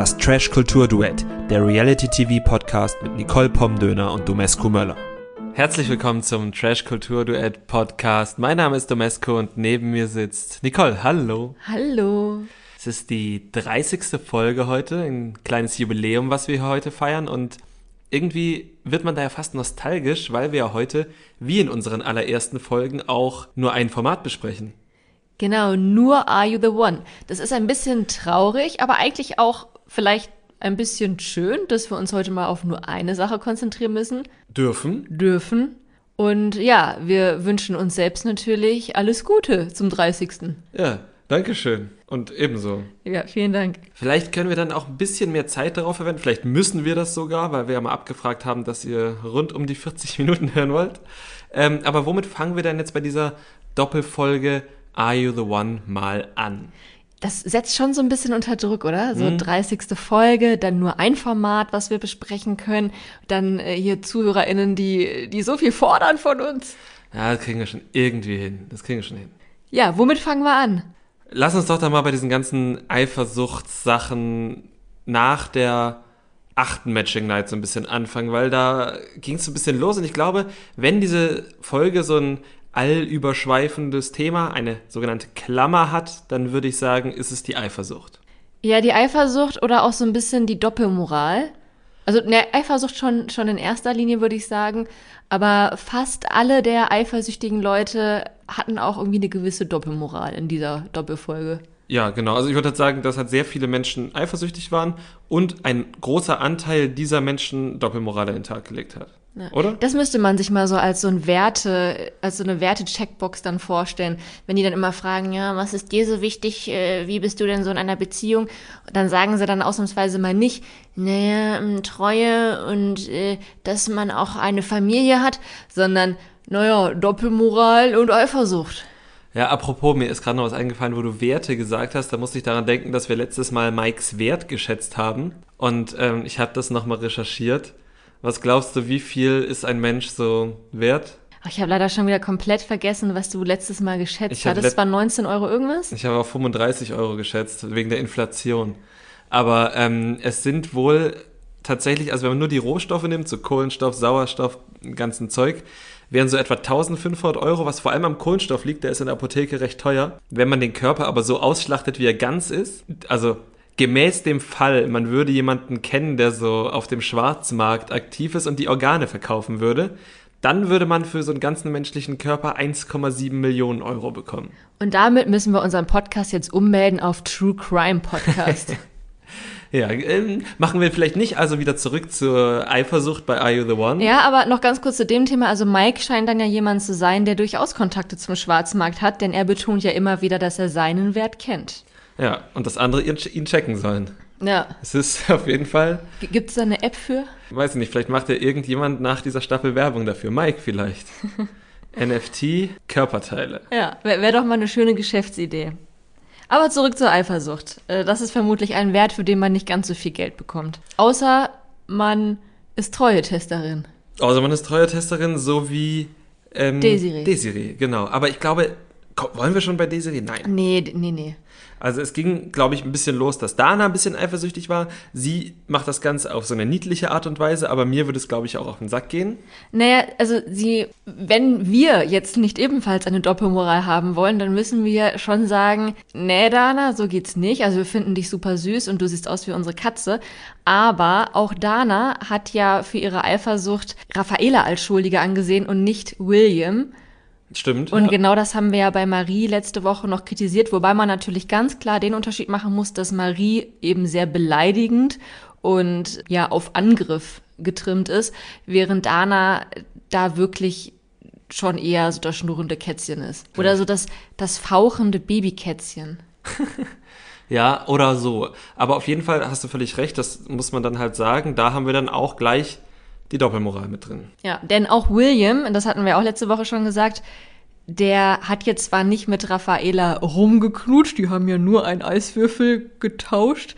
Das Trash-Kultur-Duett, der Reality-TV-Podcast mit Nicole Pomdöner und Domescu Möller. Herzlich willkommen zum Trash-Kultur-Duett-Podcast. Mein Name ist Domescu und neben mir sitzt Nicole. Hallo. Hallo. Es ist die 30. Folge heute, ein kleines Jubiläum, was wir heute feiern und irgendwie wird man da ja fast nostalgisch, weil wir ja heute, wie in unseren allerersten Folgen, auch nur ein Format besprechen. Genau, nur Are You the One. Das ist ein bisschen traurig, aber eigentlich auch vielleicht ein bisschen schön, dass wir uns heute mal auf nur eine Sache konzentrieren müssen. Dürfen. Dürfen. Und ja, wir wünschen uns selbst natürlich alles Gute zum 30. Ja, Dankeschön. Und ebenso. Ja, vielen Dank. Vielleicht können wir dann auch ein bisschen mehr Zeit darauf verwenden. Vielleicht müssen wir das sogar, weil wir ja mal abgefragt haben, dass ihr rund um die 40 Minuten hören wollt. Ähm, aber womit fangen wir denn jetzt bei dieser Doppelfolge Are You the One mal an? Das setzt schon so ein bisschen unter Druck, oder? So Mhm. 30. Folge, dann nur ein Format, was wir besprechen können. Dann äh, hier ZuhörerInnen, die, die so viel fordern von uns. Ja, das kriegen wir schon irgendwie hin. Das kriegen wir schon hin. Ja, womit fangen wir an? Lass uns doch da mal bei diesen ganzen Eifersuchtssachen nach der achten Matching Night so ein bisschen anfangen, weil da ging es so ein bisschen los und ich glaube, wenn diese Folge so ein allüberschweifendes Thema, eine sogenannte Klammer hat, dann würde ich sagen, ist es die Eifersucht. Ja, die Eifersucht oder auch so ein bisschen die Doppelmoral. Also ne, Eifersucht schon, schon in erster Linie, würde ich sagen. Aber fast alle der eifersüchtigen Leute hatten auch irgendwie eine gewisse Doppelmoral in dieser Doppelfolge. Ja, genau. Also ich würde sagen, dass halt sehr viele Menschen eifersüchtig waren und ein großer Anteil dieser Menschen Doppelmoral an den Tag gelegt hat. Ja. Oder? Das müsste man sich mal so als so ein Werte, als so eine Werte-Checkbox dann vorstellen. Wenn die dann immer fragen, ja, was ist dir so wichtig, äh, wie bist du denn so in einer Beziehung? Und dann sagen sie dann ausnahmsweise mal nicht, naja, ähm, Treue und äh, dass man auch eine Familie hat, sondern, naja, Doppelmoral und Eifersucht. Ja, apropos, mir ist gerade noch was eingefallen, wo du Werte gesagt hast. Da musste ich daran denken, dass wir letztes Mal Mikes Wert geschätzt haben. Und ähm, ich habe das nochmal recherchiert. Was glaubst du, wie viel ist ein Mensch so wert? Ach, ich habe leider schon wieder komplett vergessen, was du letztes Mal geschätzt let- Es war 19 Euro irgendwas? Ich habe auf 35 Euro geschätzt, wegen der Inflation. Aber ähm, es sind wohl tatsächlich, also wenn man nur die Rohstoffe nimmt, so Kohlenstoff, Sauerstoff, ganzen Zeug, wären so etwa 1500 Euro, was vor allem am Kohlenstoff liegt, der ist in der Apotheke recht teuer. Wenn man den Körper aber so ausschlachtet, wie er ganz ist, also gemäß dem Fall, man würde jemanden kennen, der so auf dem Schwarzmarkt aktiv ist und die Organe verkaufen würde, dann würde man für so einen ganzen menschlichen Körper 1,7 Millionen Euro bekommen. Und damit müssen wir unseren Podcast jetzt ummelden auf True Crime Podcast. Ja, ähm, machen wir vielleicht nicht also wieder zurück zur Eifersucht bei Are You the One? Ja, aber noch ganz kurz zu dem Thema. Also Mike scheint dann ja jemand zu sein, der durchaus Kontakte zum Schwarzmarkt hat, denn er betont ja immer wieder, dass er seinen Wert kennt. Ja, und das andere ihn, checken sollen. Ja. Es ist auf jeden Fall, Gibt es da eine App für? weiß ich nicht, vielleicht macht ja irgendjemand nach dieser Staffel Werbung dafür. Mike vielleicht. NFT, Körperteile. Ja, wäre wär doch mal eine schöne Geschäftsidee. Aber zurück zur Eifersucht. Äh, Das ist vermutlich ein Wert, für den man nicht ganz so viel Geld bekommt. Außer man ist Treue-Testerin. Also man ist Treuertesterin, so wie ähm, Desiree. Desiree, genau. Aber ich glaube, wollen wir schon bei Desiree? Nein. Nee, nee, nee. Also es ging, glaube ich, ein bisschen los, dass Dana ein bisschen eifersüchtig war. Sie macht das Ganze auf so eine niedliche Art und Weise, aber mir würde es, glaube ich, auch auf den Sack gehen. Naja, also sie, wenn wir jetzt nicht ebenfalls eine Doppelmoral haben wollen, dann müssen wir schon sagen, nee, Dana, so geht's nicht. Also wir finden dich super süß und du siehst aus wie unsere Katze. Aber auch Dana hat ja für ihre Eifersucht Raffaela als Schuldige angesehen und nicht William. Stimmt. Und genau das haben wir ja bei Marie letzte Woche noch kritisiert, wobei man natürlich ganz klar den Unterschied machen muss, dass Marie eben sehr beleidigend und ja auf Angriff getrimmt ist, während Dana da wirklich schon eher so das schnurrende Kätzchen ist. Oder so das, das fauchende Babykätzchen. Ja, oder so. Aber auf jeden Fall hast du völlig recht, das muss man dann halt sagen. Da haben wir dann auch gleich die Doppelmoral mit drin. Ja, denn auch William, und das hatten wir auch letzte Woche schon gesagt, der hat jetzt zwar nicht mit Raffaela rumgeknutscht, die haben ja nur einen Eiswürfel getauscht.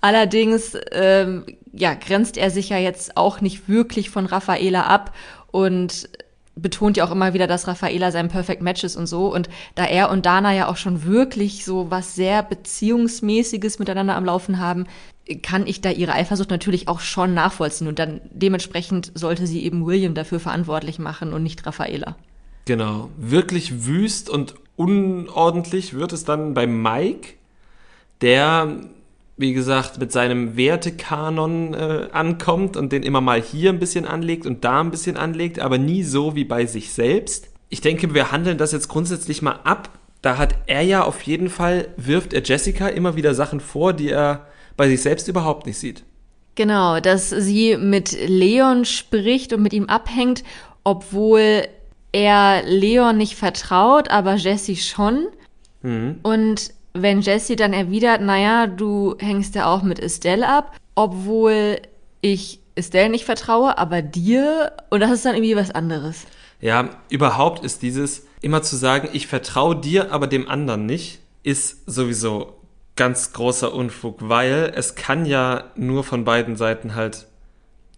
Allerdings, ähm, ja, grenzt er sich ja jetzt auch nicht wirklich von Raffaela ab und betont ja auch immer wieder, dass Raffaela sein Perfect Match ist und so. Und da er und Dana ja auch schon wirklich so was sehr Beziehungsmäßiges miteinander am Laufen haben, kann ich da ihre Eifersucht natürlich auch schon nachvollziehen. Und dann dementsprechend sollte sie eben William dafür verantwortlich machen und nicht Raffaela. Genau. Wirklich wüst und unordentlich wird es dann bei Mike, der, wie gesagt, mit seinem Wertekanon äh, ankommt und den immer mal hier ein bisschen anlegt und da ein bisschen anlegt, aber nie so wie bei sich selbst. Ich denke, wir handeln das jetzt grundsätzlich mal ab. Da hat er ja auf jeden Fall, wirft er Jessica immer wieder Sachen vor, die er bei sich selbst überhaupt nicht sieht. Genau, dass sie mit Leon spricht und mit ihm abhängt, obwohl er Leon nicht vertraut, aber Jesse schon. Mhm. Und wenn Jesse dann erwidert, naja, du hängst ja auch mit Estelle ab, obwohl ich Estelle nicht vertraue, aber dir, und das ist dann irgendwie was anderes. Ja, überhaupt ist dieses immer zu sagen, ich vertraue dir, aber dem anderen nicht, ist sowieso ganz großer Unfug, weil es kann ja nur von beiden Seiten halt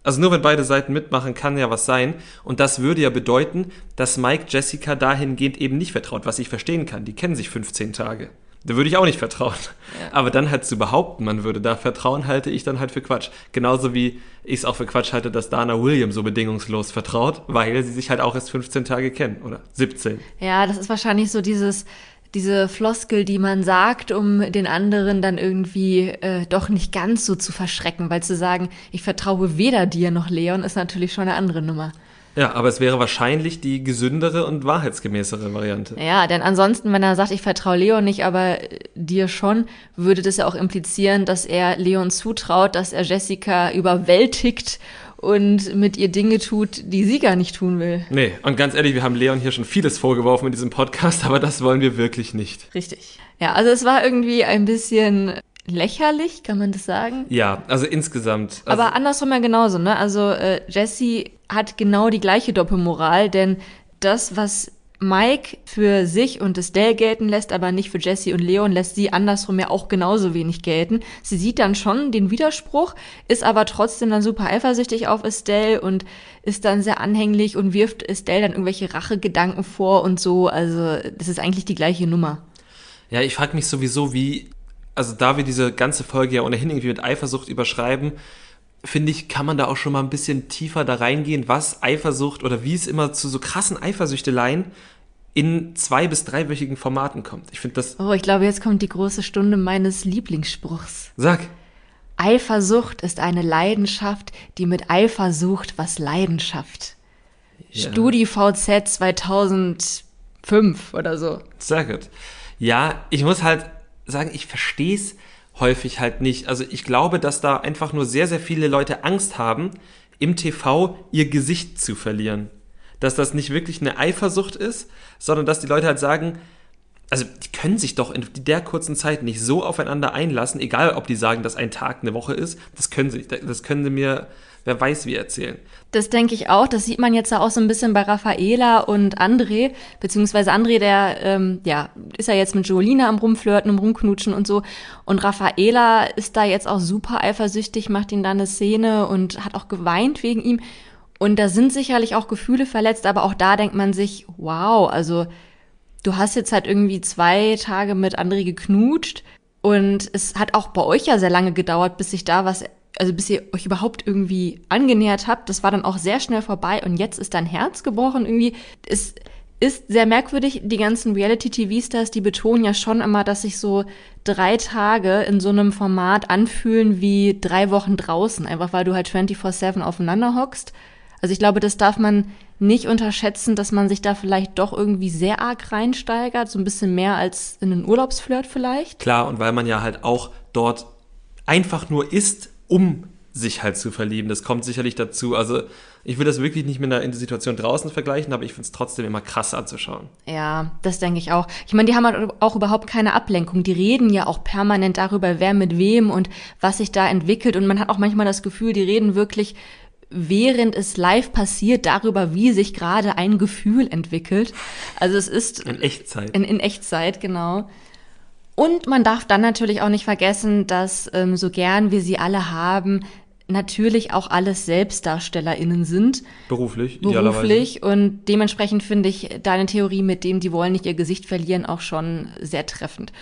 also nur wenn beide Seiten mitmachen, kann ja was sein. Und das würde ja bedeuten, dass Mike Jessica dahingehend eben nicht vertraut, was ich verstehen kann. Die kennen sich 15 Tage. Da würde ich auch nicht vertrauen. Ja. Aber dann halt zu behaupten, man würde da vertrauen, halte ich dann halt für Quatsch. Genauso wie ich es auch für Quatsch halte, dass Dana Williams so bedingungslos vertraut, weil sie sich halt auch erst 15 Tage kennen oder 17. Ja, das ist wahrscheinlich so dieses, diese Floskel, die man sagt, um den anderen dann irgendwie äh, doch nicht ganz so zu verschrecken, weil zu sagen, ich vertraue weder dir noch Leon, ist natürlich schon eine andere Nummer. Ja, aber es wäre wahrscheinlich die gesündere und wahrheitsgemäßere Variante. Ja, denn ansonsten, wenn er sagt, ich vertraue Leon nicht, aber äh, dir schon, würde das ja auch implizieren, dass er Leon zutraut, dass er Jessica überwältigt und mit ihr Dinge tut, die sie gar nicht tun will. Nee, und ganz ehrlich, wir haben Leon hier schon vieles vorgeworfen in diesem Podcast, aber das wollen wir wirklich nicht. Richtig. Ja, also es war irgendwie ein bisschen lächerlich, kann man das sagen? Ja, also insgesamt. Also aber andersrum ja genauso, ne? Also äh, Jesse hat genau die gleiche Doppelmoral, denn das, was Mike für sich und Estelle gelten lässt, aber nicht für Jesse und Leon, lässt sie andersrum ja auch genauso wenig gelten. Sie sieht dann schon den Widerspruch, ist aber trotzdem dann super eifersüchtig auf Estelle und ist dann sehr anhänglich und wirft Estelle dann irgendwelche Rachegedanken vor und so. Also das ist eigentlich die gleiche Nummer. Ja, ich frage mich sowieso, wie, also da wir diese ganze Folge ja ohnehin irgendwie mit Eifersucht überschreiben, finde ich, kann man da auch schon mal ein bisschen tiefer da reingehen, was Eifersucht oder wie es immer zu so krassen Eifersüchteleien in zwei- bis dreiwöchigen Formaten kommt. Ich finde das. Oh, ich glaube, jetzt kommt die große Stunde meines Lieblingsspruchs. Sag. Eifersucht ist eine Leidenschaft, die mit Eifer sucht, was Leidenschaft. Ja. Studi VZ 2005 oder so. Sehr gut. Ja, ich muss halt sagen, ich verstehe es häufig halt nicht. Also ich glaube, dass da einfach nur sehr, sehr viele Leute Angst haben, im TV ihr Gesicht zu verlieren. Dass das nicht wirklich eine Eifersucht ist, sondern dass die Leute halt sagen, also die können sich doch in der kurzen Zeit nicht so aufeinander einlassen, egal ob die sagen, dass ein Tag eine Woche ist, das können sie, das können sie mir wer weiß wie erzählen. Das denke ich auch. Das sieht man jetzt auch so ein bisschen bei Raffaela und André, beziehungsweise André, der ähm, ja ist ja jetzt mit Jolina am rumflirten, am rumknutschen und so. Und Raffaela ist da jetzt auch super eifersüchtig, macht ihn da eine Szene und hat auch geweint wegen ihm. Und da sind sicherlich auch Gefühle verletzt, aber auch da denkt man sich, wow, also du hast jetzt halt irgendwie zwei Tage mit André geknutscht. Und es hat auch bei euch ja sehr lange gedauert, bis sich da was also bis ihr euch überhaupt irgendwie angenähert habt, das war dann auch sehr schnell vorbei und jetzt ist dein Herz gebrochen irgendwie. Es ist sehr merkwürdig, die ganzen Reality-TV-Stars, die betonen ja schon immer, dass sich so drei Tage in so einem Format anfühlen wie drei Wochen draußen, einfach weil du halt 24-7 aufeinander hockst. Also ich glaube, das darf man nicht unterschätzen, dass man sich da vielleicht doch irgendwie sehr arg reinsteigert, so ein bisschen mehr als in einen Urlaubsflirt vielleicht. Klar, und weil man ja halt auch dort einfach nur ist um sich halt zu verlieben. Das kommt sicherlich dazu. Also ich will das wirklich nicht mit einer Situation draußen vergleichen, aber ich finde es trotzdem immer krass anzuschauen. Ja, das denke ich auch. Ich meine, die haben halt auch überhaupt keine Ablenkung. Die reden ja auch permanent darüber, wer mit wem und was sich da entwickelt. Und man hat auch manchmal das Gefühl, die reden wirklich während es live passiert, darüber, wie sich gerade ein Gefühl entwickelt. Also es ist in Echtzeit. In, in Echtzeit, genau. Und man darf dann natürlich auch nicht vergessen, dass ähm, so gern wir sie alle haben, natürlich auch alles SelbstdarstellerInnen sind. Beruflich, Beruflich. Und dementsprechend finde ich deine Theorie mit dem, die wollen nicht ihr Gesicht verlieren, auch schon sehr treffend.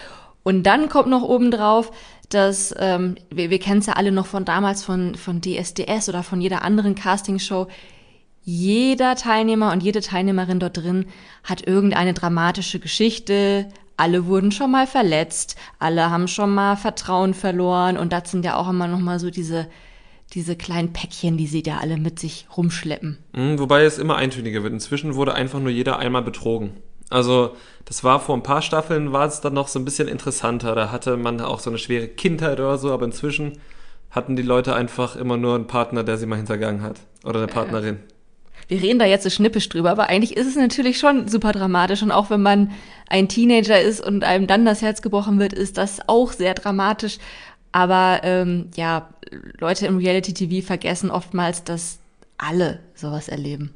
Und dann kommt noch obendrauf, dass ähm, wir, wir kennen es ja alle noch von damals von, von DSDS oder von jeder anderen Castingshow. Jeder Teilnehmer und jede Teilnehmerin dort drin hat irgendeine dramatische Geschichte. Alle wurden schon mal verletzt, alle haben schon mal Vertrauen verloren und das sind ja auch immer noch mal so diese diese kleinen Päckchen, die sie da alle mit sich rumschleppen. Mhm, wobei es immer eintöniger wird. Inzwischen wurde einfach nur jeder einmal betrogen. Also das war vor ein paar Staffeln, war es dann noch so ein bisschen interessanter. Da hatte man auch so eine schwere Kindheit oder so, aber inzwischen hatten die Leute einfach immer nur einen Partner, der sie mal hintergangen hat. Oder eine Partnerin. Wir reden da jetzt so schnippisch drüber, aber eigentlich ist es natürlich schon super dramatisch. Und auch wenn man ein Teenager ist und einem dann das Herz gebrochen wird, ist das auch sehr dramatisch. Aber ähm, ja, Leute im Reality-TV vergessen oftmals, dass alle sowas erleben.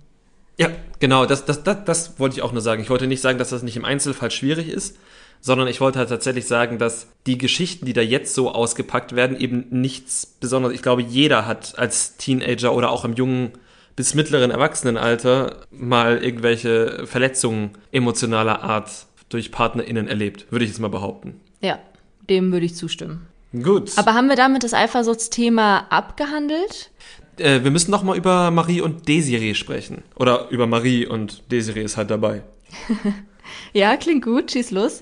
Ja, genau, das, das, das, das wollte ich auch nur sagen. Ich wollte nicht sagen, dass das nicht im Einzelfall schwierig ist, sondern ich wollte halt tatsächlich sagen, dass die Geschichten, die da jetzt so ausgepackt werden, eben nichts Besonderes. Ich glaube, jeder hat als Teenager oder auch im jungen bis mittleren Erwachsenenalter mal irgendwelche Verletzungen emotionaler Art durch PartnerInnen erlebt, würde ich jetzt mal behaupten. Ja, dem würde ich zustimmen. Gut. Aber haben wir damit das Eifersuchtsthema abgehandelt? Äh, wir müssen noch mal über Marie und Desiree sprechen. Oder über Marie und Desiree ist halt dabei. ja, klingt gut. Schieß los.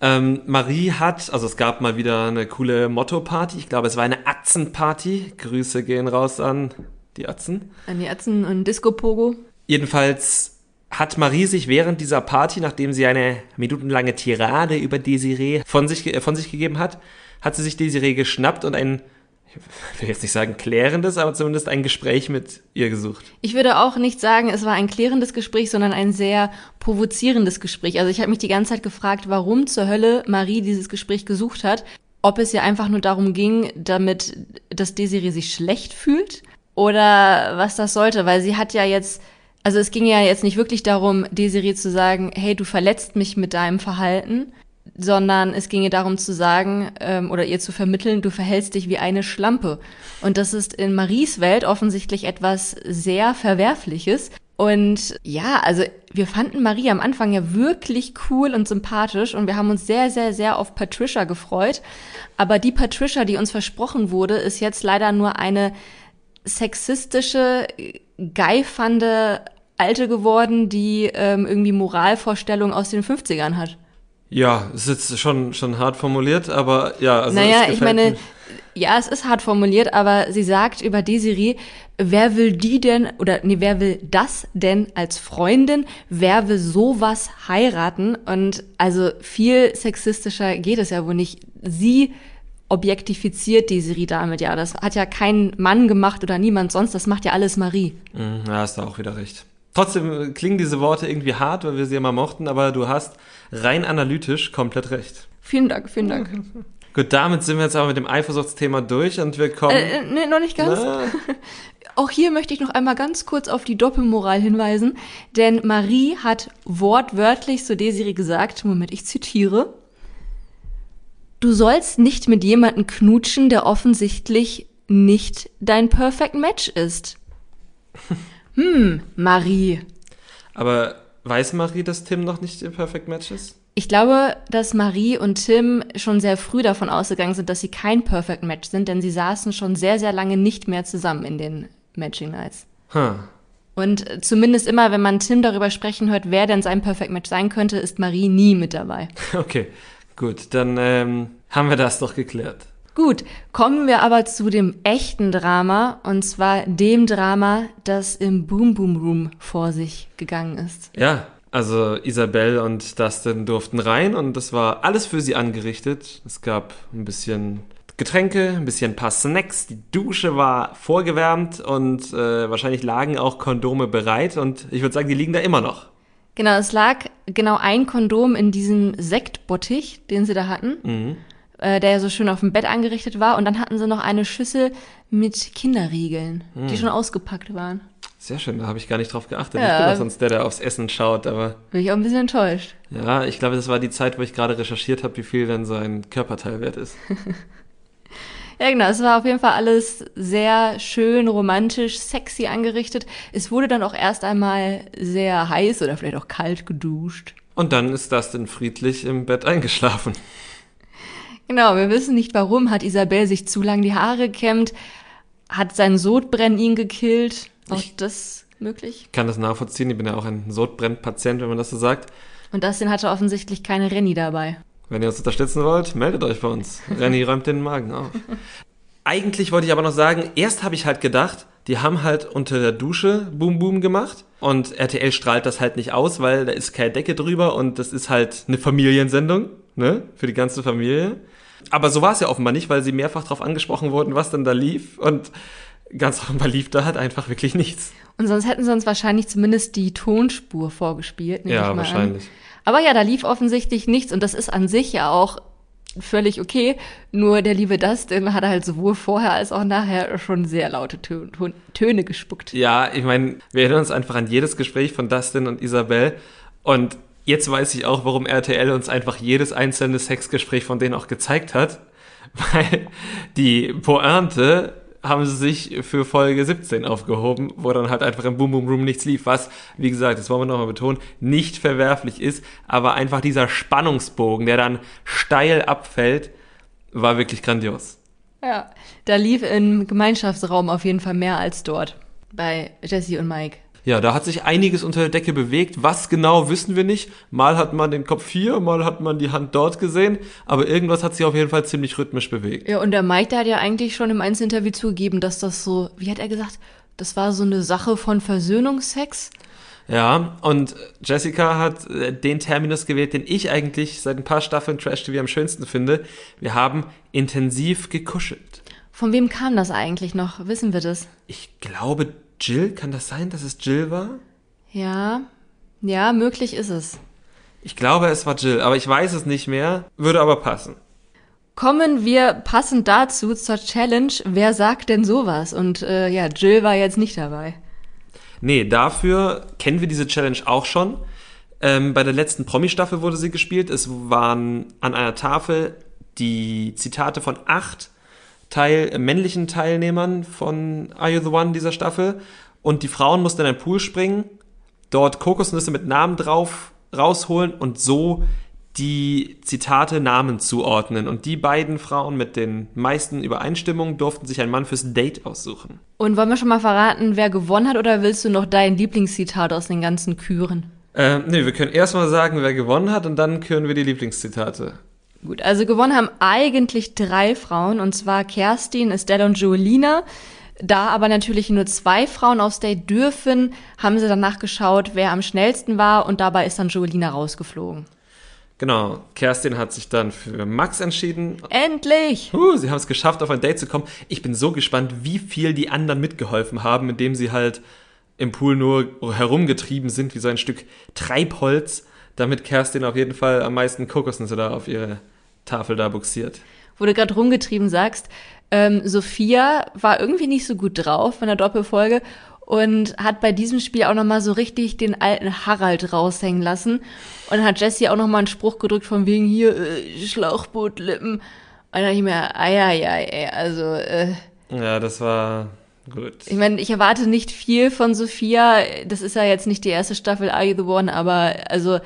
Ähm, Marie hat, also es gab mal wieder eine coole Motto-Party. Ich glaube, es war eine Atzen-Party. Grüße gehen raus an die Atzen. An die Atzen und Disco-Pogo. Jedenfalls hat Marie sich während dieser Party, nachdem sie eine minutenlange Tirade über Desiree von sich, äh, von sich gegeben hat, hat sie sich Desiree geschnappt und ein, ich will jetzt nicht sagen klärendes, aber zumindest ein Gespräch mit ihr gesucht. Ich würde auch nicht sagen, es war ein klärendes Gespräch, sondern ein sehr provozierendes Gespräch. Also ich habe mich die ganze Zeit gefragt, warum zur Hölle Marie dieses Gespräch gesucht hat. Ob es ihr einfach nur darum ging, damit, dass Desiree sich schlecht fühlt oder was das sollte, weil sie hat ja jetzt also es ging ja jetzt nicht wirklich darum, Desiree zu sagen, hey, du verletzt mich mit deinem Verhalten, sondern es ginge darum zu sagen ähm, oder ihr zu vermitteln, du verhältst dich wie eine Schlampe. Und das ist in Maries Welt offensichtlich etwas sehr Verwerfliches. Und ja, also wir fanden Marie am Anfang ja wirklich cool und sympathisch und wir haben uns sehr, sehr, sehr auf Patricia gefreut. Aber die Patricia, die uns versprochen wurde, ist jetzt leider nur eine sexistische, geifernde Alte geworden, die ähm, irgendwie Moralvorstellungen aus den 50ern hat. Ja, es ist jetzt schon, schon hart formuliert, aber ja. Also naja, ich meine, mir. ja, es ist hart formuliert, aber sie sagt über Desiree, wer will die denn, oder nee, wer will das denn als Freundin? Wer will sowas heiraten? Und also viel sexistischer geht es ja wohl nicht. Sie objektifiziert Desiree damit ja. Das hat ja kein Mann gemacht oder niemand sonst, das macht ja alles Marie. Mhm, ja, hast du auch wieder recht. Trotzdem klingen diese Worte irgendwie hart, weil wir sie immer mochten, aber du hast rein analytisch komplett recht. Vielen Dank, vielen Dank. Gut, damit sind wir jetzt aber mit dem Eifersuchtsthema durch und wir kommen. Äh, nee, noch nicht ganz. Auch hier möchte ich noch einmal ganz kurz auf die Doppelmoral hinweisen, denn Marie hat wortwörtlich zu Desiree gesagt, Moment, ich zitiere, du sollst nicht mit jemandem knutschen, der offensichtlich nicht dein Perfect Match ist. Hm, Marie. Aber weiß Marie, dass Tim noch nicht ihr Perfect Match ist? Ich glaube, dass Marie und Tim schon sehr früh davon ausgegangen sind, dass sie kein Perfect Match sind, denn sie saßen schon sehr, sehr lange nicht mehr zusammen in den Matching Nights. Huh. Und zumindest immer, wenn man Tim darüber sprechen hört, wer denn sein Perfect Match sein könnte, ist Marie nie mit dabei. Okay, gut, dann ähm, haben wir das doch geklärt. Gut, kommen wir aber zu dem echten Drama und zwar dem Drama, das im Boom Boom Room vor sich gegangen ist. Ja, also Isabel und Dustin durften rein und das war alles für sie angerichtet. Es gab ein bisschen Getränke, ein bisschen ein paar Snacks, die Dusche war vorgewärmt und äh, wahrscheinlich lagen auch Kondome bereit und ich würde sagen, die liegen da immer noch. Genau, es lag genau ein Kondom in diesem Sektbottich, den sie da hatten. Mhm äh, der ja so schön auf dem Bett angerichtet war. Und dann hatten sie noch eine Schüssel mit Kinderriegeln, hm. die schon ausgepackt waren. Sehr schön, da habe ich gar nicht drauf geachtet. Ja. Ich bin auch sonst der, der aufs Essen schaut, aber. Bin ich auch ein bisschen enttäuscht. Ja, ich glaube, das war die Zeit, wo ich gerade recherchiert habe, wie viel denn so ein Körperteil wert ist. ja, genau. Es war auf jeden Fall alles sehr schön, romantisch, sexy angerichtet. Es wurde dann auch erst einmal sehr heiß oder vielleicht auch kalt geduscht. Und dann ist das denn friedlich im Bett eingeschlafen. Genau, wir wissen nicht warum. Hat Isabel sich zu lang die Haare gekämmt? Hat sein Sodbrennen ihn gekillt? Auch Ich- das möglich? Ich kann das nachvollziehen. Ich bin ja auch ein Sodbrennpatient, wenn man das so sagt. Und Dustin hatte offensichtlich keine Renny dabei. Wenn ihr uns unterstützen wollt, meldet euch bei uns. Renny räumt den Magen auf. Eigentlich wollte ich aber noch sagen, erst habe ich halt gedacht, die haben halt unter der Dusche Boom Boom gemacht und RTL strahlt das halt nicht aus, weil da ist keine Decke drüber und das ist halt eine Familiensendung, ne, für die ganze Familie. Aber so war es ja offenbar nicht, weil sie mehrfach darauf angesprochen wurden, was denn da lief und ganz offenbar lief da halt einfach wirklich nichts. Und sonst hätten sie uns wahrscheinlich zumindest die Tonspur vorgespielt. nehme ich Ja, mal wahrscheinlich. An. Aber ja, da lief offensichtlich nichts und das ist an sich ja auch völlig okay. Nur der liebe Dustin hat halt sowohl vorher als auch nachher schon sehr laute Tö Tön- Töne gespuckt. Ja, ich meine, wir erinnern uns einfach an jedes Gespräch von Dustin und Isabel. Und jetzt weiß ich auch, warum RTL uns einfach jedes einzelne Sexgespräch von denen auch gezeigt hat. Weil die Pointe haben sie sich für Folge 17 aufgehoben, wo dann halt einfach im Boom Boom Room nichts lief, was, wie gesagt, das wollen wir nochmal betonen, nicht verwerflich ist, aber einfach dieser Spannungsbogen, der dann steil abfällt, war wirklich grandios. Ja, da lief im Gemeinschaftsraum auf jeden Fall mehr als dort. Bei Jesse und Mike. Ja, da hat sich einiges unter der Decke bewegt. Was genau, wissen wir nicht. Mal hat man den Kopf hier, mal hat man die Hand dort gesehen. Aber irgendwas hat sich auf jeden Fall ziemlich rhythmisch bewegt. Ja, und der Mike, der hat ja eigentlich schon im Einzelinterview zugegeben, dass das so, wie hat er gesagt, das war so eine Sache von Versöhnungsex. Ja, und Jessica hat äh, den Terminus gewählt, den ich eigentlich seit ein paar Staffeln Trash TV am schönsten finde. Wir haben intensiv gekuschelt. Von wem kam das eigentlich noch? Wissen wir das? Ich glaube, Jill, kann das sein, dass es Jill war? Ja, ja, möglich ist es. Ich glaube, es war Jill, aber ich weiß es nicht mehr. Würde aber passen. Kommen wir passend dazu zur Challenge. Wer sagt denn sowas? Und äh, ja, Jill war jetzt nicht dabei. Nee, dafür kennen wir diese Challenge auch schon. Ähm, bei der letzten Promi-Staffel wurde sie gespielt. Es waren an einer Tafel die Zitate von acht Teil, äh, männlichen Teilnehmern von Are You the One dieser Staffel. Und die Frauen mussten in einen Pool springen, dort Kokosnüsse mit Namen drauf rausholen und so die Zitate Namen zuordnen. Und die beiden Frauen mit den meisten Übereinstimmungen durften sich einen Mann fürs Date aussuchen. Und wollen wir schon mal verraten, wer gewonnen hat, oder willst du noch dein Lieblingszitat aus den ganzen Küren? Ähm, nee, wir können erstmal sagen, wer gewonnen hat und dann können wir die Lieblingszitate. Gut, also gewonnen haben eigentlich drei Frauen, und zwar Kerstin, Estelle und Joelina. Da aber natürlich nur zwei Frauen aufs Date dürfen, haben sie danach geschaut, wer am schnellsten war, und dabei ist dann Joelina rausgeflogen. Genau, Kerstin hat sich dann für Max entschieden. Endlich! Uh, sie haben es geschafft, auf ein Date zu kommen. Ich bin so gespannt, wie viel die anderen mitgeholfen haben, indem sie halt im Pool nur herumgetrieben sind, wie so ein Stück Treibholz, damit Kerstin auf jeden Fall am meisten Kokosnüsse da auf ihre Tafel da buxiert. Wo du gerade rumgetrieben sagst, ähm, Sophia war irgendwie nicht so gut drauf in der Doppelfolge und hat bei diesem Spiel auch nochmal so richtig den alten Harald raushängen lassen und hat Jessie auch nochmal einen Spruch gedrückt von wegen hier äh, Schlauchbootlippen. Und da dachte ich mir, ei, ei, ei, also äh, Ja, das war gut. ich meine, ich erwarte nicht viel von Sophia. Das ist ja jetzt nicht die erste Staffel Are You the One, aber also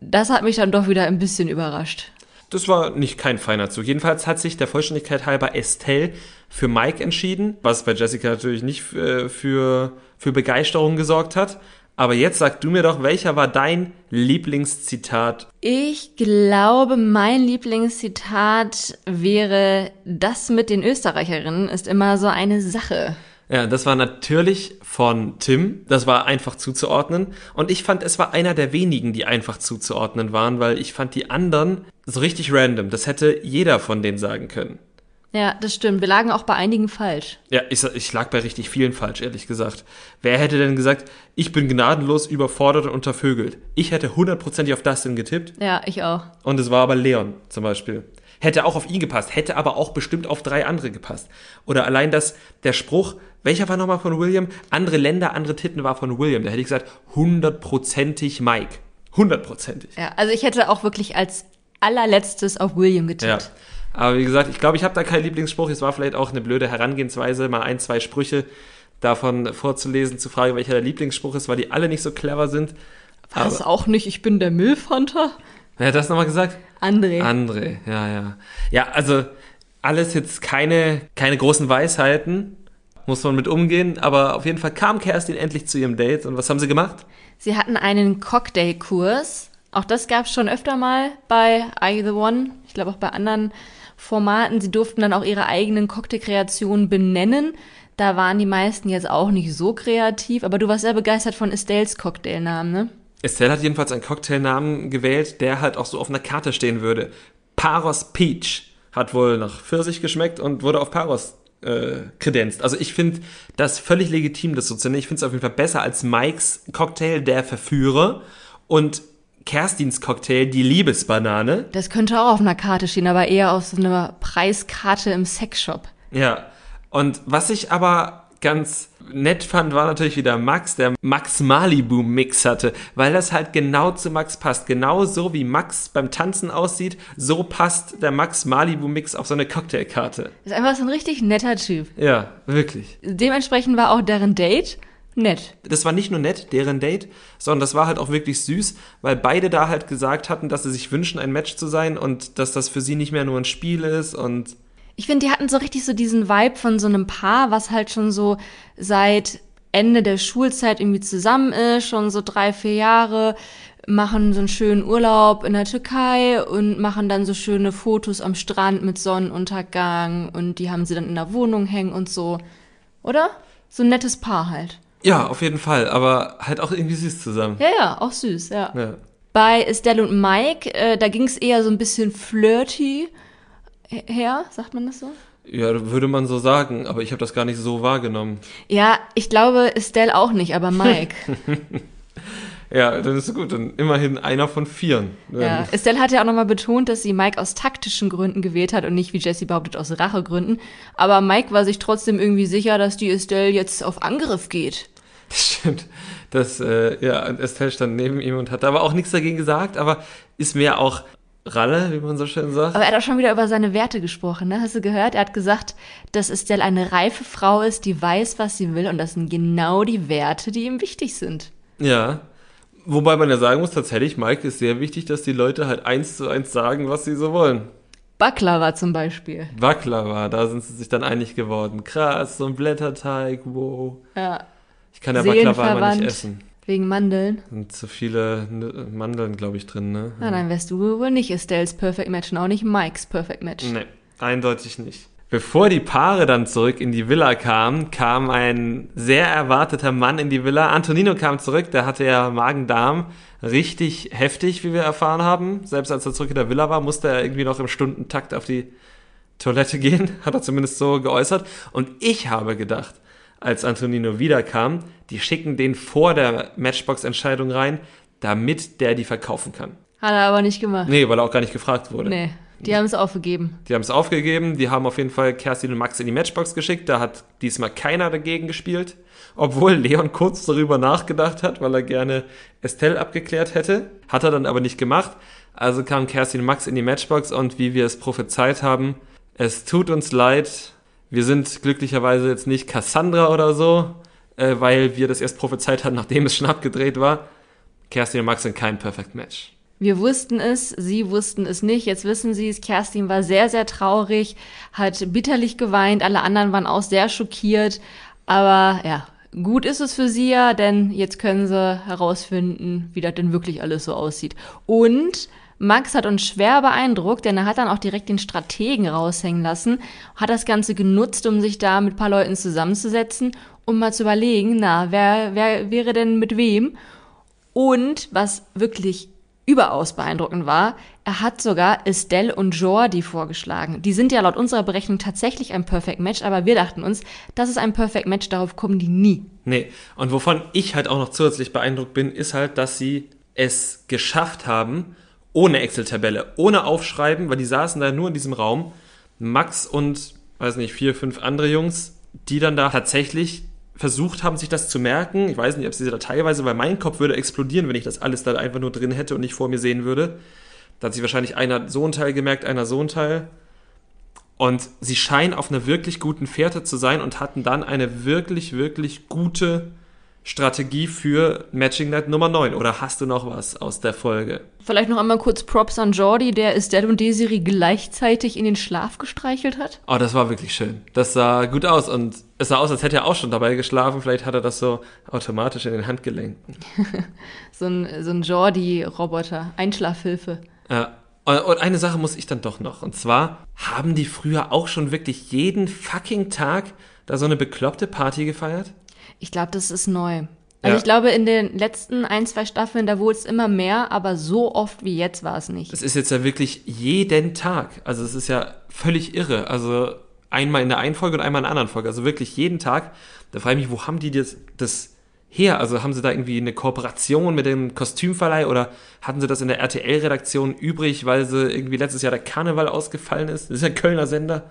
das hat mich dann doch wieder ein bisschen überrascht. Das war nicht kein feiner Zug. Jedenfalls hat sich der Vollständigkeit halber Estelle für Mike entschieden, was bei Jessica natürlich nicht äh, für, für Begeisterung gesorgt hat. Aber jetzt sag du mir doch, welcher war dein Lieblingszitat? Ich glaube, mein Lieblingszitat wäre, das mit den Österreicherinnen ist immer so eine Sache. Ja, das war natürlich von Tim. Das war einfach zuzuordnen. Und ich fand, es war einer der wenigen, die einfach zuzuordnen waren, weil ich fand die anderen so richtig random. Das hätte jeder von denen sagen können. Ja, das stimmt. Wir lagen auch bei einigen falsch. Ja, ich, ich lag bei richtig vielen falsch, ehrlich gesagt. Wer hätte denn gesagt, ich bin gnadenlos überfordert und untervögelt? Ich hätte hundertprozentig auf Dustin getippt Ja, ich auch. und es war aber Leon zum Beispiel. Hätte auch auf ihn gepasst, hätte aber auch bestimmt auf drei andere gepasst. Oder allein das, der Spruch, welcher war nochmal von William? Andere Länder, andere Titten war von William. Da hätte ich gesagt, hundertprozentig Mike. Hundertprozentig. Ja, also ich hätte auch wirklich als allerletztes auf William Ja. getippt. Aber wie gesagt, ich glaube, ich habe da keinen Lieblingsspruch. Es war vielleicht auch eine blöde Herangehensweise, mal ein, zwei Sprüche davon vorzulesen, zu fragen, welcher der Lieblingsspruch ist, weil die alle nicht so clever sind. Was auch nicht, ich bin der Milfhunter? Wer hat das nochmal gesagt? André. André, ja, ja. Ja, also alles jetzt keine, keine großen Weisheiten, muss man mit umgehen, aber auf jeden Fall kam Kerstin endlich zu ihrem Date und was haben sie gemacht? Sie hatten einen Cocktailkurs. Auch das gab es schon öfter mal bei I The One. Ich glaube auch bei anderen Formaten. Sie durften dann auch ihre eigenen Cocktailkreationen benennen. Da waren die meisten jetzt auch nicht so kreativ, aber du warst sehr begeistert von Estelles Cocktailnamen, ne? Estelle hat jedenfalls einen Cocktailnamen gewählt, der halt auch so auf einer Karte stehen würde. Paros Peach hat wohl nach Pfirsich geschmeckt und wurde auf Paros äh, kredenzt. Also ich finde das völlig legitim, das so zu nennen. Ich finde es auf jeden Fall besser als Mikes Cocktail, der Verführer und Kerstins Cocktail, die Liebesbanane. Das könnte auch auf einer Karte stehen, aber eher auf so einer Preiskarte im Sexshop. Ja. Und was ich aber ganz nett fand, war natürlich wieder Max, der Max Malibu Mix hatte, weil das halt genau zu Max passt. Genau so wie Max beim Tanzen aussieht, so passt der Max Malibu Mix auf so eine Cocktailkarte. Ist einfach so ein richtig netter Typ. Ja, wirklich. Dementsprechend war auch deren Date nett. Das war nicht nur nett, deren Date, sondern das war halt auch wirklich süß, weil beide da halt gesagt hatten, dass sie sich wünschen, ein Match zu sein und dass das für sie nicht mehr nur ein Spiel ist und Ich finde, die hatten so richtig so diesen Vibe von so einem Paar, was halt schon so seit Ende der Schulzeit irgendwie zusammen ist, schon so drei, vier Jahre, machen so einen schönen Urlaub in der Türkei und machen dann so schöne Fotos am Strand mit Sonnenuntergang und die haben sie dann in der Wohnung hängen und so. Oder? So ein nettes Paar halt. ja, auf jeden Fall, aber halt auch irgendwie süß zusammen. Ja, ja, auch süß, ja. Ja. Bei Estelle und Mike, äh, da ging es eher so ein bisschen flirty her, sagt man das so? Ja, würde man so sagen, aber ich habe das gar nicht so wahrgenommen. Ja, ich glaube Estelle auch nicht, aber Mike. Ja, dann ist es gut, dann immerhin einer von vieren. ja. Estelle hat ja auch nochmal betont, dass sie Mike aus taktischen Gründen gewählt hat und nicht, wie Jessie behauptet, aus Rachegründen. Aber Mike war sich trotzdem irgendwie sicher, dass die Estelle jetzt auf Angriff geht. Das stimmt. Das, äh, ja, Estelle stand neben ihm und hat aber auch nichts dagegen gesagt, aber ist mir auch Ralle, wie man so schön sagt. Aber er hat auch schon wieder über seine Werte gesprochen, ne? Hast du gehört? Er hat gesagt, dass Estelle eine reife Frau ist, die weiß, was sie will und das sind genau die Werte, die ihm wichtig sind. Ja. Wobei man ja sagen muss, tatsächlich, Mike ist sehr wichtig, dass die Leute halt eins zu eins sagen, was sie so wollen. Baklava zum Beispiel. Baklava, da sind sie sich dann einig geworden. Krass, so ein Blätterteig, wow. Ja. Ich kann ja Baklava immer nicht essen. Wegen Mandeln. Sind zu viele Mandeln, glaube ich, drin, ne? Na, dann wärst du wohl nicht Estelles Perfect Match und auch nicht Mikes Perfect Match. Nee, eindeutig nicht. Bevor die Paare dann zurück in die Villa kamen, kam ein sehr erwarteter Mann in die Villa. Antonino kam zurück, der hatte ja Magen-Darm. Richtig heftig, wie wir erfahren haben. Selbst als er zurück in der Villa war, musste er irgendwie noch im Stundentakt auf die Toilette gehen. Hat er zumindest so geäußert. Und ich habe gedacht, als Antonino wiederkam, die schicken den vor der Matchbox-Entscheidung rein, damit der die verkaufen kann. Hat er aber nicht gemacht. Nee, weil er auch gar nicht gefragt wurde. Nee, die haben es aufgegeben. Die haben es aufgegeben, die haben auf jeden Fall Kerstin und Max in die Matchbox geschickt. Da hat diesmal keiner dagegen gespielt. Obwohl Leon kurz darüber nachgedacht hat, weil er gerne Estelle abgeklärt hätte. Hat er dann aber nicht gemacht. Also kam Kerstin und Max in die Matchbox und wie wir es prophezeit haben, es tut uns leid. Wir sind glücklicherweise jetzt nicht Cassandra oder so, äh, weil wir das erst prophezeit hatten, nachdem es schon abgedreht war. Kerstin und Max sind kein Perfect Match. Wir wussten es, sie wussten es nicht. Jetzt wissen sie es. Kerstin war sehr, sehr traurig, hat bitterlich geweint. Alle anderen waren auch sehr schockiert. Aber ja, gut ist es für sie ja, denn jetzt können sie herausfinden, wie das denn wirklich alles so aussieht. Und Max hat uns schwer beeindruckt, denn er hat dann auch direkt den Strategen raushängen lassen, hat das Ganze genutzt, um sich da mit ein paar Leuten zusammenzusetzen, um mal zu überlegen, na, wer, wer wäre denn mit wem? Und was wirklich überaus beeindruckend war, er hat sogar Estelle und Jordi vorgeschlagen. Die sind ja laut unserer Berechnung tatsächlich ein Perfect Match, aber wir dachten uns, das ist ein Perfect Match, darauf kommen die nie. Nee, und wovon ich halt auch noch zusätzlich beeindruckt bin, ist halt, dass sie es geschafft haben, ohne Excel-Tabelle, ohne Aufschreiben, weil die saßen da nur in diesem Raum, Max und, weiß nicht, vier, fünf andere Jungs, die dann da tatsächlich versucht haben, sich das zu merken. Ich weiß nicht, ob sie da teilweise, weil mein Kopf würde explodieren, wenn ich das alles da einfach nur drin hätte und nicht vor mir sehen würde. Da hat sich wahrscheinlich einer so einen Teil gemerkt, einer so einen Teil. Und sie scheinen auf einer wirklich guten Fährte zu sein und hatten dann eine wirklich, wirklich gute Strategie für Matching Night Nummer 9. Oder hast du noch was aus der Folge? Vielleicht noch einmal kurz Props an Jordi, der Estelle und Desiree gleichzeitig in den Schlaf gestreichelt hat. Oh, das war wirklich schön. Das sah gut aus und es sah aus, als hätte er auch schon dabei geschlafen. Vielleicht hat er das so automatisch in den Handgelenken. so ein, so ein Jordi-Roboter, Einschlafhilfe. Ja. Und eine Sache muss ich dann doch noch. Und zwar haben die früher auch schon wirklich jeden fucking Tag da so eine bekloppte Party gefeiert? Ich glaube, das ist neu. Also Ja. ich glaube, in den letzten ein, zwei Staffeln, da wurde es immer mehr, aber so oft wie jetzt war es nicht. Es ist jetzt ja wirklich jeden Tag. Also es ist ja völlig irre. Also einmal in der einen Folge und einmal in der anderen Folge. Also wirklich jeden Tag. Da frage ich mich, wo haben die das, das her? Also haben sie da irgendwie eine Kooperation mit dem Kostümverleih oder hatten sie das in der RTL-Redaktion übrig, weil sie irgendwie letztes Jahr der Karneval ausgefallen ist? Das ist ja ein Kölner Sender.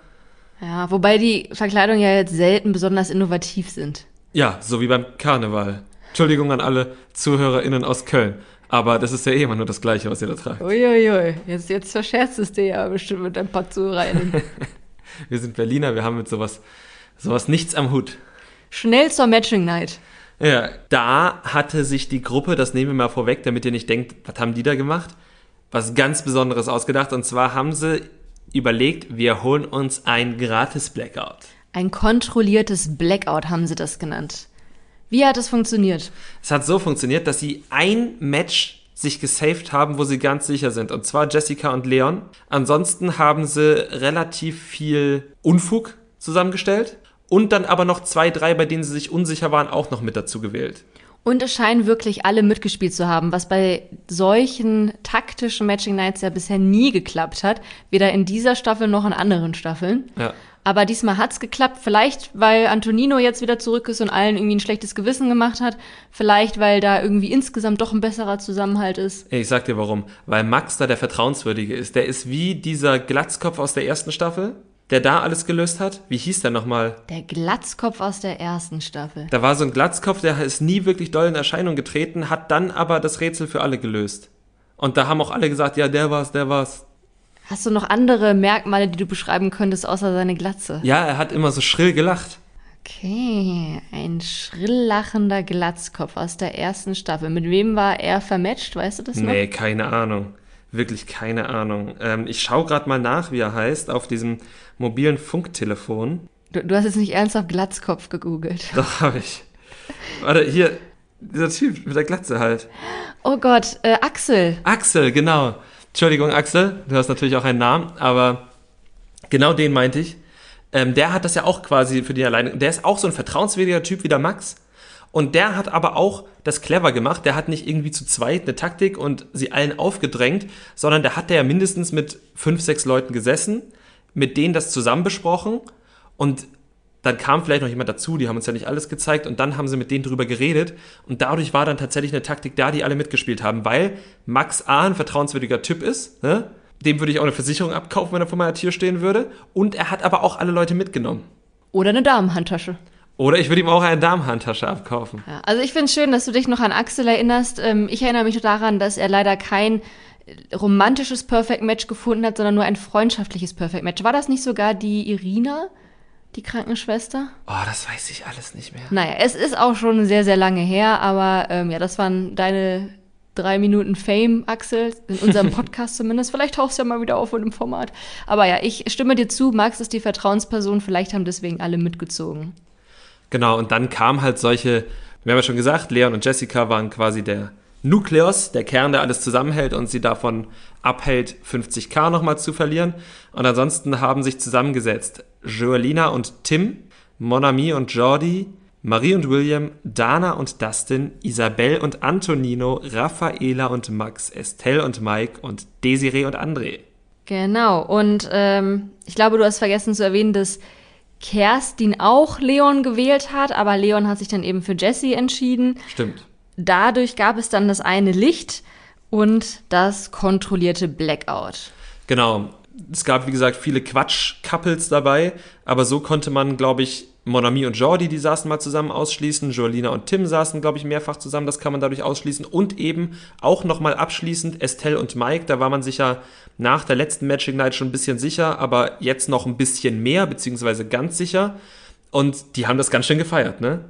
Ja, wobei die Verkleidungen ja jetzt selten besonders innovativ sind. Ja, so wie beim Karneval. Entschuldigung an alle ZuhörerInnen aus Köln. Aber das ist ja eh immer nur das Gleiche, was ihr da tragt. Uiuiui, jetzt, jetzt verscherzt es dir ja bestimmt mit ein paar Zuhörerinnen. Wir sind Berliner, wir haben mit sowas, sowas nichts am Hut. Schnell zur Matching Night. Ja, da hatte sich die Gruppe, das nehmen wir mal vorweg, damit ihr nicht denkt, was haben die da gemacht? Was ganz Besonderes ausgedacht. Und zwar haben sie überlegt, wir holen uns ein gratis Blackout. Ein kontrolliertes Blackout haben sie das genannt. Wie hat es funktioniert? Es hat so funktioniert, dass sie ein Match sich gesaved haben, wo sie ganz sicher sind. Und zwar Jessica und Leon. Ansonsten haben sie relativ viel Unfug zusammengestellt. Und dann aber noch zwei, drei, bei denen sie sich unsicher waren, auch noch mit dazu gewählt. Und es scheinen wirklich alle mitgespielt zu haben, was bei solchen taktischen Matching Nights ja bisher nie geklappt hat. Weder in dieser Staffel noch in anderen Staffeln. Ja. Aber diesmal hat's geklappt. Vielleicht, weil Antonino jetzt wieder zurück ist und allen irgendwie ein schlechtes Gewissen gemacht hat. Vielleicht, weil da irgendwie insgesamt doch ein besserer Zusammenhalt ist. Ich sag dir warum. Weil Max da der Vertrauenswürdige ist. Der ist wie dieser Glatzkopf aus der ersten Staffel, der da alles gelöst hat. Wie hieß der nochmal? Der Glatzkopf aus der ersten Staffel. Da war so ein Glatzkopf, der ist nie wirklich doll in Erscheinung getreten, hat dann aber das Rätsel für alle gelöst. Und da haben auch alle gesagt, ja, der war's, der war's. Hast du noch andere Merkmale, die du beschreiben könntest, außer seine Glatze? Ja, er hat immer so schrill gelacht. Okay, ein schrill lachender Glatzkopf aus der ersten Staffel. Mit wem war er vermatcht? Weißt du das noch? Nee, keine Ahnung. Wirklich keine Ahnung. Ähm, ich schaue gerade mal nach, wie er heißt, auf diesem mobilen Funktelefon. Du, du hast jetzt nicht ernsthaft Glatzkopf gegoogelt. Doch, habe ich. Warte, hier, dieser Typ mit der Glatze halt. Oh Gott, äh, Axel. Axel, genau. Entschuldigung, Axel, du hast natürlich auch einen Namen, aber genau den meinte ich. Ähm, der hat das ja auch quasi für die alleine. Der ist auch so ein vertrauenswürdiger Typ wie der Max. Und der hat aber auch das clever gemacht. Der hat nicht irgendwie zu zweit eine Taktik und sie allen aufgedrängt, sondern der hat ja mindestens mit fünf, sechs Leuten gesessen, mit denen das zusammen besprochen und dann kam vielleicht noch jemand dazu, die haben uns ja nicht alles gezeigt und dann haben sie mit denen drüber geredet und dadurch war dann tatsächlich eine Taktik da, die alle mitgespielt haben, weil Max A ein vertrauenswürdiger Typ ist, ne? dem würde ich auch eine Versicherung abkaufen, wenn er vor meiner Tür stehen würde und er hat aber auch alle Leute mitgenommen. Oder eine Damenhandtasche. Oder ich würde ihm auch eine Damenhandtasche abkaufen. Ja, also ich finde es schön, dass du dich noch an Axel erinnerst. Ähm, ich erinnere mich daran, dass er leider kein romantisches Perfect Match gefunden hat, sondern nur ein freundschaftliches Perfect Match. War das nicht sogar die Irina, die Krankenschwester? Oh, das weiß ich alles nicht mehr. Naja, es ist auch schon sehr, sehr lange her, aber ähm, ja, das waren deine drei Minuten Fame, Axel, in unserem Podcast zumindest. Vielleicht tauchst du ja mal wieder auf in dem Format. Aber ja, ich stimme dir zu, Max ist die Vertrauensperson, vielleicht haben deswegen alle mitgezogen. Genau, und dann kam halt solche, wir haben ja schon gesagt, Leon und Jessica waren quasi der Nukleus, der Kern, der alles zusammenhält und sie davon abhält, 50k nochmal zu verlieren. Und ansonsten haben sich zusammengesetzt Joelina und Tim, Monami und Jordi, Marie und William, Dana und Dustin, Isabel und Antonino, Raffaela und Max, Estelle und Mike und Desiree und André. Genau, und ähm, ich glaube, du hast vergessen zu erwähnen, dass Kerstin auch Leon gewählt hat, aber Leon hat sich dann eben für Jesse entschieden. Stimmt. Dadurch gab es dann das eine Licht und das kontrollierte Blackout. Genau. Es gab, wie gesagt, viele Quatsch-Couples dabei, aber so konnte man, glaube ich, Monami und Jordi, die saßen mal zusammen ausschließen, Jolina und Tim saßen, glaube ich, mehrfach zusammen, das kann man dadurch ausschließen. Und eben auch nochmal abschließend Estelle und Mike, da war man sich ja nach der letzten Matching Night schon ein bisschen sicher, aber jetzt noch ein bisschen mehr, beziehungsweise ganz sicher. Und die haben das ganz schön gefeiert, ne?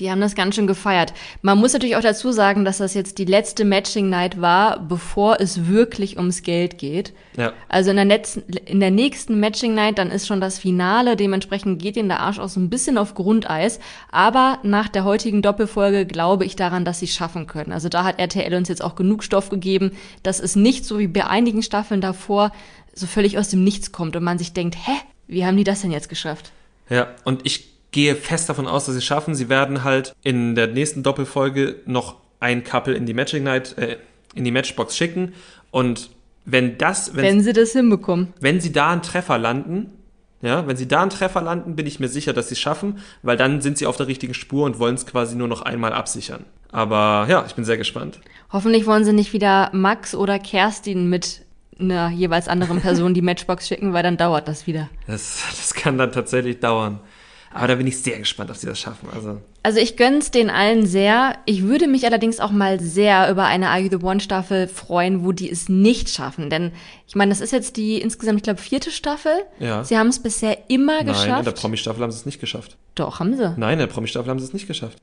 Die haben das ganz schön gefeiert. Man muss natürlich auch dazu sagen, dass das jetzt die letzte Matching Night war, bevor es wirklich ums Geld geht. Ja. Also in der, letzten, in der nächsten Matching Night, dann ist schon das Finale. Dementsprechend geht ihnen der Arsch auch so ein bisschen auf Grundeis. Aber nach der heutigen Doppelfolge glaube ich daran, dass sie es schaffen können. Also da hat RTL uns jetzt auch genug Stoff gegeben, dass es nicht so wie bei einigen Staffeln davor so völlig aus dem Nichts kommt und man sich denkt, hä, wie haben die das denn jetzt geschafft? Ja, und ich gehe fest davon aus, dass sie es schaffen. Sie werden halt in der nächsten Doppelfolge noch ein Couple in die Matching Night, äh, in die Matchbox schicken. Und wenn das, wenn, wenn sie das hinbekommen, wenn sie da einen Treffer landen, ja, wenn sie da einen Treffer landen, bin ich mir sicher, dass sie es schaffen, weil dann sind sie auf der richtigen Spur und wollen es quasi nur noch einmal absichern. Aber ja, ich bin sehr gespannt. Hoffentlich wollen sie nicht wieder Max oder Kerstin mit einer jeweils anderen Person die Matchbox schicken, weil dann dauert das wieder. Das, das kann dann tatsächlich dauern. Aber da bin ich sehr gespannt, ob sie das schaffen. Also, also ich gönn's den allen sehr. Ich würde mich allerdings auch mal sehr über eine Are You the One Staffel freuen, wo die es nicht schaffen. Denn ich meine, das ist jetzt die insgesamt, ich glaube, vierte Staffel. Ja. Sie haben es bisher immer nein, geschafft. in der Promi-Staffel haben sie es nicht geschafft. Doch, haben sie. Nein, in der Promi-Staffel haben sie es nicht geschafft.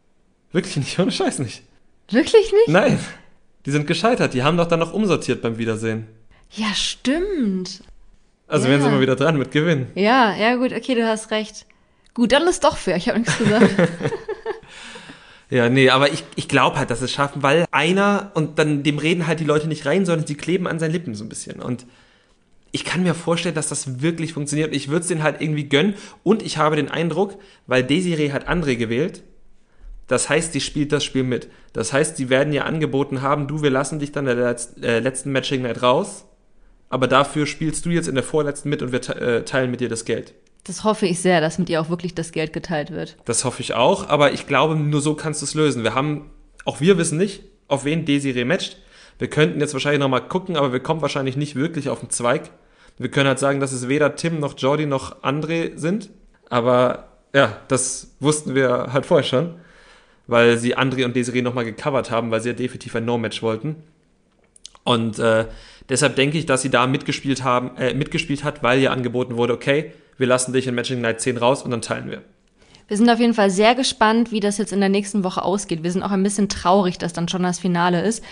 Wirklich nicht, ohne Scheiß nicht. Wirklich nicht? Nein, die sind gescheitert. Die haben doch dann noch umsortiert beim Wiedersehen. Ja, stimmt. Also Ja. wären sie mal wieder dran mit Gewinn. Ja, ja, gut, okay, du hast recht. Gut, dann ist doch fair. Ich habe nichts gesagt. Ja, nee, aber ich, ich glaube halt, dass es schaffen, weil einer, und dann dem reden halt die Leute nicht rein, sondern sie kleben an seinen Lippen so ein bisschen. Und ich kann mir vorstellen, dass das wirklich funktioniert. Ich würde es denen halt irgendwie gönnen. Und ich habe den Eindruck, weil Desiree hat André gewählt, das heißt, sie spielt das Spiel mit. Das heißt, sie werden ihr angeboten haben, du, wir lassen dich dann der letz- äh, letzten Matching Night raus, aber dafür spielst du jetzt in der vorletzten mit und wir te äh, teilen mit dir das Geld. Das hoffe ich sehr, dass mit ihr auch wirklich das Geld geteilt wird. Das hoffe ich auch, aber ich glaube, nur so kannst du es lösen. Wir haben, auch wir wissen nicht, auf wen Desiree matcht. Wir könnten jetzt wahrscheinlich nochmal gucken, aber wir kommen wahrscheinlich nicht wirklich auf den Zweig. Wir können halt sagen, dass es weder Tim noch Jordi noch André sind. Aber ja, das wussten wir halt vorher schon, weil sie André und Desiree nochmal gecovert haben, weil sie ja definitiv ein No-Match wollten. Und äh, deshalb denke ich, dass sie da mitgespielt haben, äh, mitgespielt hat, weil ihr angeboten wurde, okay, wir lassen dich in Matching Night 10 raus und dann teilen wir. Wir sind auf jeden Fall sehr gespannt, wie das jetzt in der nächsten Woche ausgeht. Wir sind auch ein bisschen traurig, dass dann schon das Finale ist.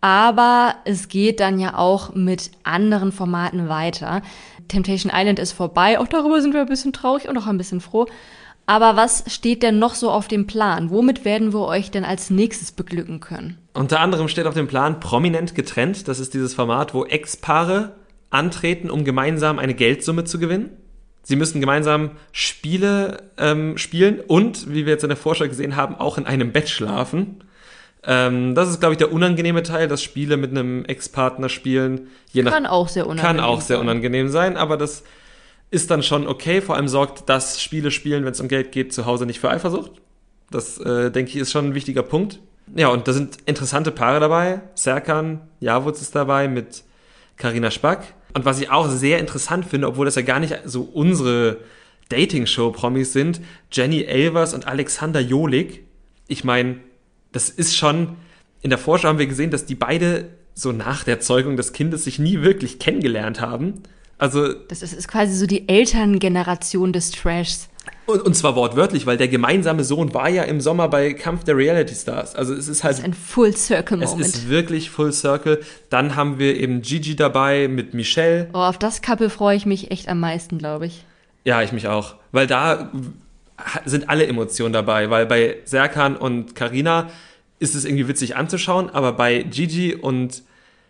Aber es geht dann ja auch mit anderen Formaten weiter. Temptation Island ist vorbei. Auch darüber sind wir ein bisschen traurig und auch ein bisschen froh. Aber was steht denn noch so auf dem Plan? Womit werden wir euch denn als nächstes beglücken können? Unter anderem steht auf dem Plan prominent getrennt. Das ist dieses Format, wo Ex-Paare antreten, um gemeinsam eine Geldsumme zu gewinnen. Sie müssen gemeinsam Spiele ähm, spielen und, wie wir jetzt in der Vorschau gesehen haben, auch in einem Bett schlafen. Ähm, das ist, glaube ich, der unangenehme Teil, dass Spiele mit einem Ex-Partner spielen. Je nach, Kann auch sehr unangenehm kann auch sehr sein. unangenehm sein, aber das ist dann schon okay. Vor allem sorgt das Spiele spielen, wenn es um Geld geht, zu Hause nicht für Eifersucht. Das, äh, denke ich, ist schon ein wichtiger Punkt. Ja, und da sind interessante Paare dabei. Serkan Javuz ist dabei mit Karina Spack. Und was ich auch sehr interessant finde, obwohl das ja gar nicht so unsere Dating-Show-Promis sind, Jenny Elvers und Alexander Jolik. Ich meine, das ist schon, in der Vorschau haben wir gesehen, dass die beide so nach der Zeugung des Kindes sich nie wirklich kennengelernt haben. Also, Das ist, ist quasi so die Elterngeneration des Trashs. Und, und zwar wortwörtlich, weil der gemeinsame Sohn war ja im Sommer bei Kampf der Reality Stars. Also es ist halt Ein Full Circle Es Moment. ist wirklich Full Circle. Dann haben wir eben Gigi dabei mit Michelle. Oh, auf das Couple freue ich mich echt am meisten, glaube ich. Ja, ich mich auch. Weil da sind alle Emotionen dabei. Weil bei Serkan und Karina ist es irgendwie witzig anzuschauen, aber bei Gigi und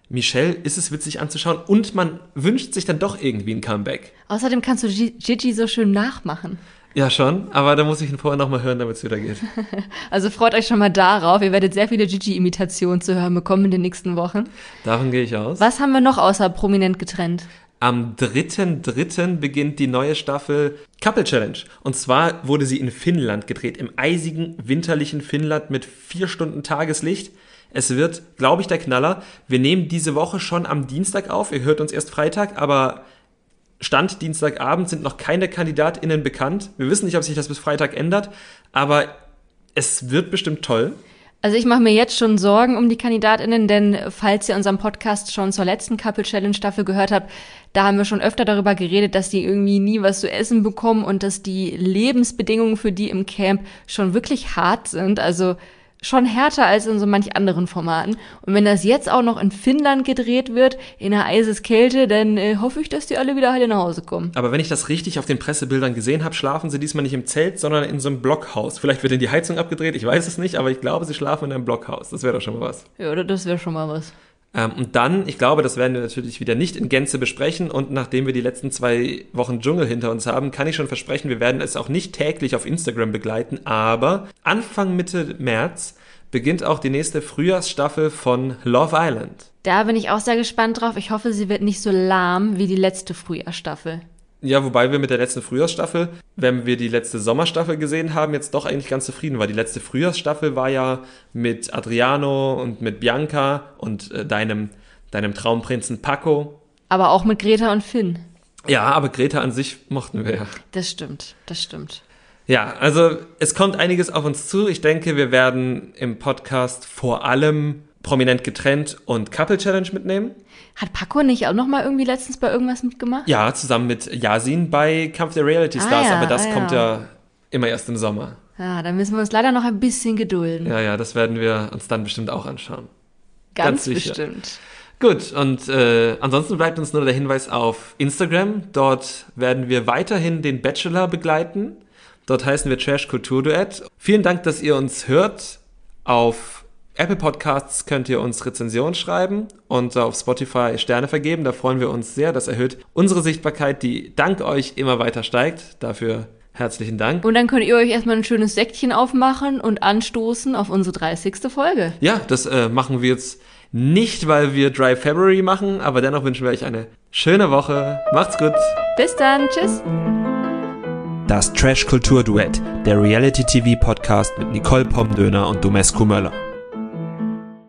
Michelle ist es witzig anzuschauen und man wünscht sich dann doch irgendwie ein Comeback. Außerdem kannst du Gi- Gigi so schön nachmachen. Ja, schon, aber da muss ich ihn vorher nochmal hören, damit es wieder geht. Also freut euch schon mal darauf. Ihr werdet sehr viele Gigi-Imitationen zu hören bekommen in den nächsten Wochen. Davon gehe ich aus. Was haben wir noch außer prominent getrennt? Am 3.3. beginnt die neue Staffel Couple Challenge. Und zwar wurde sie in Finnland gedreht, im eisigen, winterlichen Finnland mit vier Stunden Tageslicht. Es wird, glaube ich, der Knaller. Wir nehmen diese Woche schon am Dienstag auf. Ihr hört uns erst Freitag, aber Stand Dienstagabend sind noch keine KandidatInnen bekannt. Wir wissen nicht, ob sich das bis Freitag ändert, aber es wird bestimmt toll. Also ich mache mir jetzt schon Sorgen um die Kandidatinnen, denn falls ihr unseren Podcast schon zur letzten Couple Challenge Staffel gehört habt, da haben wir schon öfter darüber geredet, dass die irgendwie nie was zu essen bekommen und dass die Lebensbedingungen für die im Camp schon wirklich hart sind. Also schon härter als in so manch anderen Formaten. Und wenn das jetzt auch noch in Finnland gedreht wird, in der Eiseskälte, dann äh, hoffe ich, dass die alle wieder heile nach Hause kommen. Aber wenn ich das richtig auf den Pressebildern gesehen habe, schlafen sie diesmal nicht im Zelt, sondern in so einem Blockhaus. Vielleicht wird in die Heizung abgedreht, ich weiß es nicht, aber ich glaube, sie schlafen in einem Blockhaus. Das wäre doch schon mal was. Ja, das wäre schon mal was. Ähm, und dann, ich glaube, das werden wir natürlich wieder nicht in Gänze besprechen. Und nachdem wir die letzten zwei Wochen Dschungel hinter uns haben, kann ich schon versprechen, wir werden es auch nicht täglich auf Instagram begleiten. Aber Anfang Mitte März beginnt auch die nächste Frühjahrsstaffel von Love Island. Da bin ich auch sehr gespannt drauf. Ich hoffe, sie wird nicht so lahm wie die letzte Frühjahrsstaffel. Ja, wobei wir mit der letzten Frühjahrsstaffel, wenn wir die letzte Sommerstaffel gesehen haben, jetzt doch eigentlich ganz zufrieden war. Die letzte Frühjahrsstaffel war ja mit Adriano und mit Bianca und äh, deinem, deinem Traumprinzen Paco. Aber auch mit Greta und Finn. Ja, aber Greta an sich mochten wir ja. Das stimmt, das stimmt. Ja, also es kommt einiges auf uns zu. Ich denke, wir werden im Podcast vor allem prominent getrennt und Couple Challenge mitnehmen. Hat Paco nicht auch noch mal irgendwie letztens bei irgendwas mitgemacht? Ja, zusammen mit Yasin bei Kampf der Reality Stars, ah, ja, aber das ah, kommt ja. ja immer erst im Sommer. Ja, da müssen wir uns leider noch ein bisschen gedulden. Ja, ja, das werden wir uns dann bestimmt auch anschauen. Ganz, Ganz bestimmt. Gut, und äh, ansonsten bleibt uns nur der Hinweis auf Instagram. Dort werden wir weiterhin den Bachelor begleiten. Dort heißen wir Trash Kultur Duett. Vielen Dank, dass ihr uns hört. Auf Apple Podcasts könnt ihr uns Rezensionen schreiben und auf Spotify Sterne vergeben. Da freuen wir uns sehr. Das erhöht unsere Sichtbarkeit, die dank euch immer weiter steigt. Dafür herzlichen Dank. Und dann könnt ihr euch erstmal ein schönes Säckchen aufmachen und anstoßen auf unsere 30. Folge. Ja, das äh, machen wir jetzt nicht, weil wir Dry February machen, aber dennoch wünschen wir euch eine schöne Woche. Macht's gut. Bis dann. Tschüss. Das Trash Kultur Duett, der Reality TV Podcast mit Nicole Pomdöner und Domescu Möller.